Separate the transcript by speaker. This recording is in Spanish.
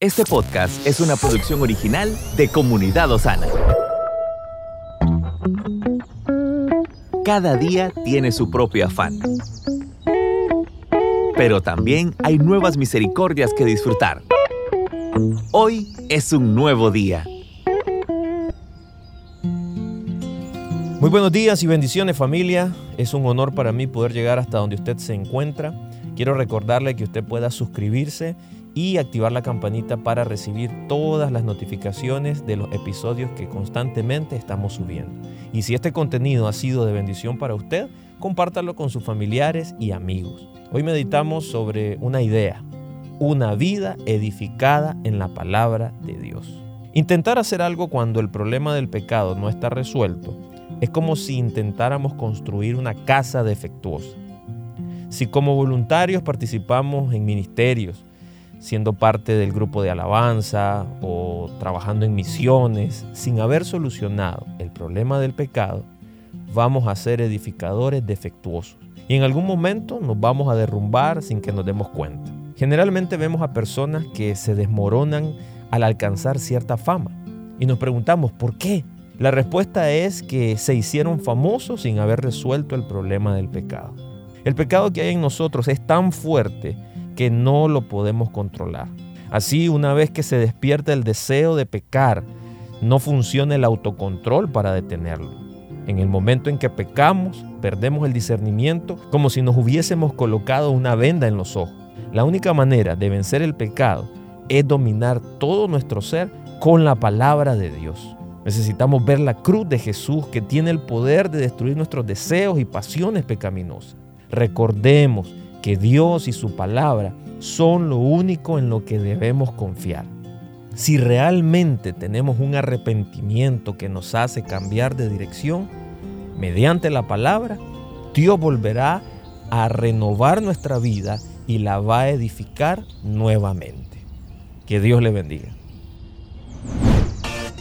Speaker 1: Este podcast es una producción original de Comunidad Osana. Cada día tiene su propio afán. Pero también hay nuevas misericordias que disfrutar. Hoy es un nuevo día.
Speaker 2: Muy buenos días y bendiciones familia. Es un honor para mí poder llegar hasta donde usted se encuentra. Quiero recordarle que usted pueda suscribirse y activar la campanita para recibir todas las notificaciones de los episodios que constantemente estamos subiendo. Y si este contenido ha sido de bendición para usted, compártalo con sus familiares y amigos. Hoy meditamos sobre una idea, una vida edificada en la palabra de Dios. Intentar hacer algo cuando el problema del pecado no está resuelto es como si intentáramos construir una casa defectuosa. Si como voluntarios participamos en ministerios, siendo parte del grupo de alabanza o trabajando en misiones, sin haber solucionado el problema del pecado, vamos a ser edificadores defectuosos. Y en algún momento nos vamos a derrumbar sin que nos demos cuenta. Generalmente vemos a personas que se desmoronan al alcanzar cierta fama. Y nos preguntamos, ¿por qué? La respuesta es que se hicieron famosos sin haber resuelto el problema del pecado. El pecado que hay en nosotros es tan fuerte que no lo podemos controlar. Así, una vez que se despierta el deseo de pecar, no funciona el autocontrol para detenerlo. En el momento en que pecamos, perdemos el discernimiento como si nos hubiésemos colocado una venda en los ojos. La única manera de vencer el pecado es dominar todo nuestro ser con la palabra de Dios. Necesitamos ver la cruz de Jesús que tiene el poder de destruir nuestros deseos y pasiones pecaminosas. Recordemos que Dios y su palabra son lo único en lo que debemos confiar. Si realmente tenemos un arrepentimiento que nos hace cambiar de dirección, mediante la palabra, Dios volverá a renovar nuestra vida y la va a edificar nuevamente. Que Dios le bendiga.